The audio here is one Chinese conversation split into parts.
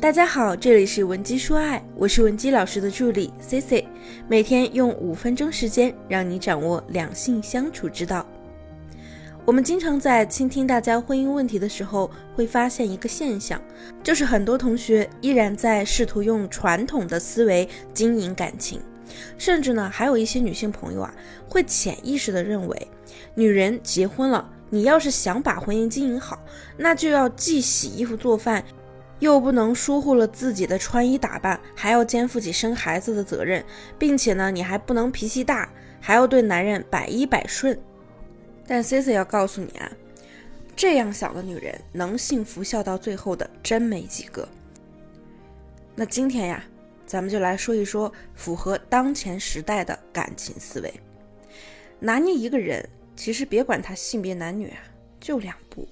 大家好，这里是文姬说爱，我是文姬老师的助理 C C，每天用五分钟时间让你掌握两性相处之道。我们经常在倾听大家婚姻问题的时候，会发现一个现象，就是很多同学依然在试图用传统的思维经营感情，甚至呢，还有一些女性朋友啊，会潜意识的认为，女人结婚了，你要是想把婚姻经营好，那就要既洗衣服做饭。又不能疏忽了自己的穿衣打扮，还要肩负起生孩子的责任，并且呢，你还不能脾气大，还要对男人百依百顺。但 c c 要告诉你啊，这样想的女人能幸福笑到最后的真没几个。那今天呀，咱们就来说一说符合当前时代的感情思维。拿捏一个人，其实别管他性别男女啊，就两步。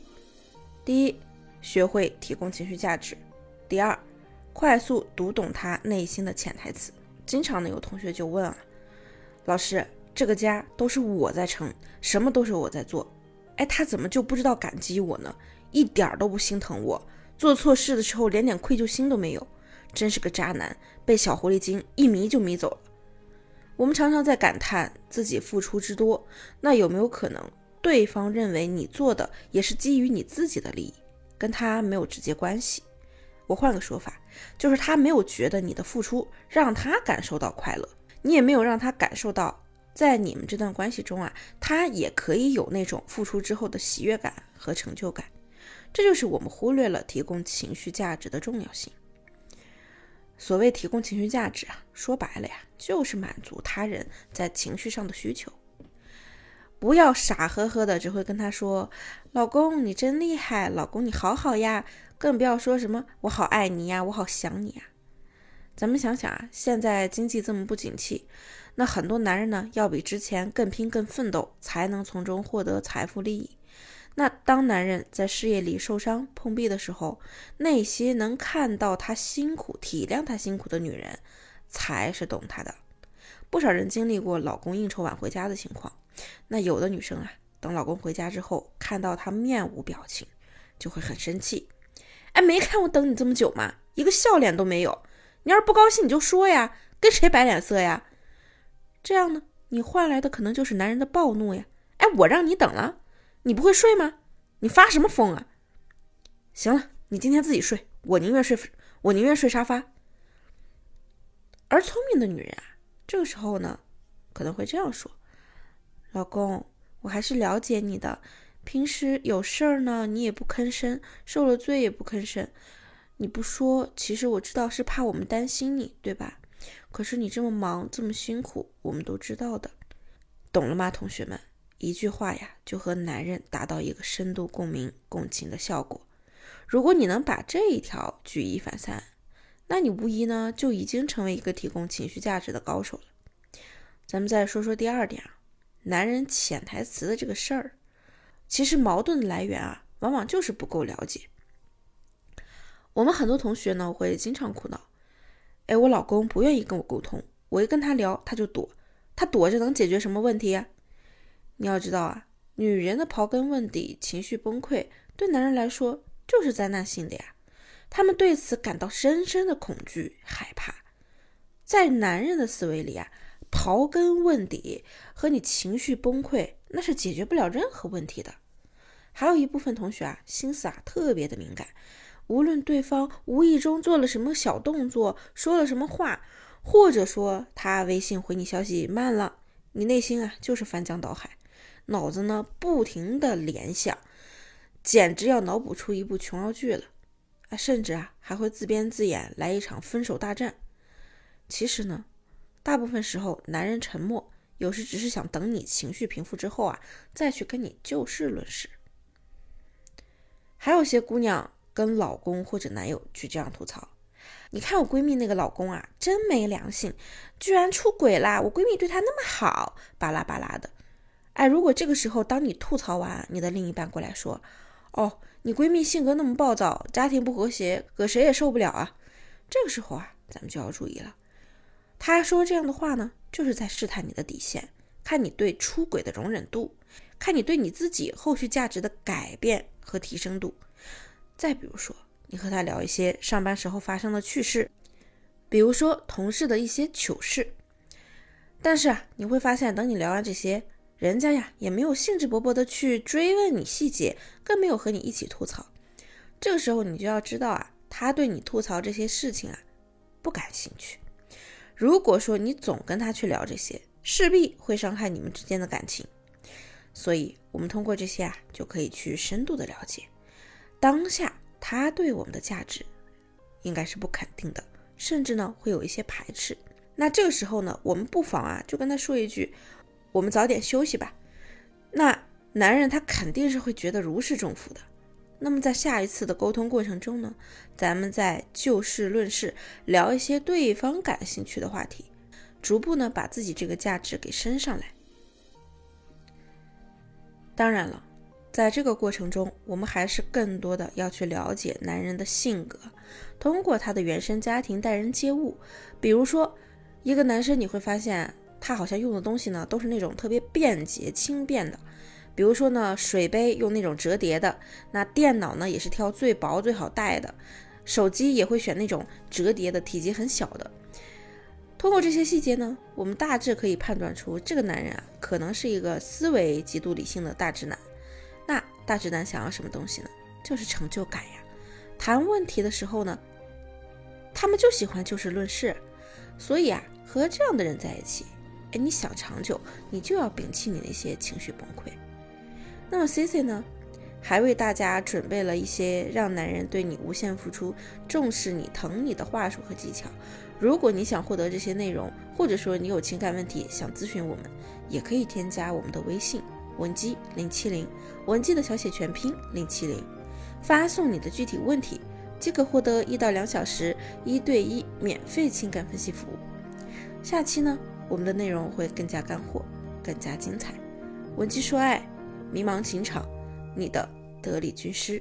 第一。学会提供情绪价值。第二，快速读懂他内心的潜台词。经常呢，有同学就问啊，老师，这个家都是我在撑，什么都是我在做，哎，他怎么就不知道感激我呢？一点都不心疼我，做错事的时候连点愧疚心都没有，真是个渣男，被小狐狸精一迷就迷走了。我们常常在感叹自己付出之多，那有没有可能对方认为你做的也是基于你自己的利益？跟他没有直接关系，我换个说法，就是他没有觉得你的付出让他感受到快乐，你也没有让他感受到，在你们这段关系中啊，他也可以有那种付出之后的喜悦感和成就感。这就是我们忽略了提供情绪价值的重要性。所谓提供情绪价值啊，说白了呀，就是满足他人在情绪上的需求。不要傻呵呵的，只会跟他说：“老公，你真厉害，老公你好好呀。”更不要说什么“我好爱你呀，我好想你呀。”咱们想想啊，现在经济这么不景气，那很多男人呢，要比之前更拼、更奋斗，才能从中获得财富利益。那当男人在事业里受伤碰壁的时候，那些能看到他辛苦、体谅他辛苦的女人，才是懂他的。不少人经历过老公应酬晚回家的情况。那有的女生啊，等老公回家之后，看到他面无表情，就会很生气。哎，没看我等你这么久吗？一个笑脸都没有。你要是不高兴，你就说呀，跟谁摆脸色呀？这样呢，你换来的可能就是男人的暴怒呀。哎，我让你等了，你不会睡吗？你发什么疯啊？行了，你今天自己睡，我宁愿睡，我宁愿睡沙发。而聪明的女人啊，这个时候呢，可能会这样说。老公，我还是了解你的。平时有事儿呢，你也不吭声；受了罪也不吭声。你不说，其实我知道是怕我们担心你，对吧？可是你这么忙，这么辛苦，我们都知道的，懂了吗，同学们？一句话呀，就和男人达到一个深度共鸣、共情的效果。如果你能把这一条举一反三，那你无疑呢就已经成为一个提供情绪价值的高手了。咱们再说说第二点啊。男人潜台词的这个事儿，其实矛盾的来源啊，往往就是不够了解。我们很多同学呢，会经常苦恼：哎，我老公不愿意跟我沟通，我一跟他聊，他就躲，他躲着能解决什么问题呀？你要知道啊，女人的刨根问底、情绪崩溃，对男人来说就是灾难性的呀。他们对此感到深深的恐惧、害怕。在男人的思维里啊。刨根问底和你情绪崩溃，那是解决不了任何问题的。还有一部分同学啊，心思啊特别的敏感，无论对方无意中做了什么小动作，说了什么话，或者说他微信回你消息慢了，你内心啊就是翻江倒海，脑子呢不停的联想，简直要脑补出一部琼瑶剧了啊，甚至啊还会自编自演来一场分手大战。其实呢。大部分时候，男人沉默，有时只是想等你情绪平复之后啊，再去跟你就事论事。还有些姑娘跟老公或者男友去这样吐槽：“你看我闺蜜那个老公啊，真没良心，居然出轨啦！我闺蜜对他那么好，巴拉巴拉的。”哎，如果这个时候当你吐槽完，你的另一半过来说：“哦，你闺蜜性格那么暴躁，家庭不和谐，搁谁也受不了啊。”这个时候啊，咱们就要注意了。她说这样的话呢，就是在试探你的底线，看你对出轨的容忍度，看你对你自己后续价值的改变和提升度。再比如说，你和她聊一些上班时候发生的趣事，比如说同事的一些糗事。但是啊，你会发现，等你聊完这些，人家呀也没有兴致勃勃的去追问你细节，更没有和你一起吐槽。这个时候，你就要知道啊，他对你吐槽这些事情啊不感兴趣。如果说你总跟他去聊这些，势必会伤害你们之间的感情。所以，我们通过这些啊，就可以去深度的了解当下他对我们的价值，应该是不肯定的，甚至呢会有一些排斥。那这个时候呢，我们不妨啊就跟他说一句：“我们早点休息吧。”那男人他肯定是会觉得如释重负的。那么在下一次的沟通过程中呢，咱们再就事论事，聊一些对方感兴趣的话题，逐步呢把自己这个价值给升上来。当然了，在这个过程中，我们还是更多的要去了解男人的性格，通过他的原生家庭待人接物。比如说，一个男生你会发现他好像用的东西呢都是那种特别便捷轻便的，比如说呢水杯用那种折叠的，那电脑呢也是挑最薄最好带的，手机也会选那种折叠的，体积很小的。通过这些细节呢，我们大致可以判断出这个男人啊，可能是一个思维极度理性的大直男。那大直男想要什么东西呢？就是成就感呀。谈问题的时候呢，他们就喜欢就事论事。所以啊，和这样的人在一起，你想长久，你就要摒弃你那些情绪崩溃。那么 C C 呢？还为大家准备了一些让男人对你无限付出、重视你、疼你的话术和技巧。如果你想获得这些内容，或者说你有情感问题想咨询我们，也可以添加我们的微信文姬零七零，文姬的小写全拼零七零，发送你的具体问题，即可获得一到两小时一对一免费情感分析服务。下期呢，我们的内容会更加干货，更加精彩。文姬说爱，迷茫情场，你的。得力军师。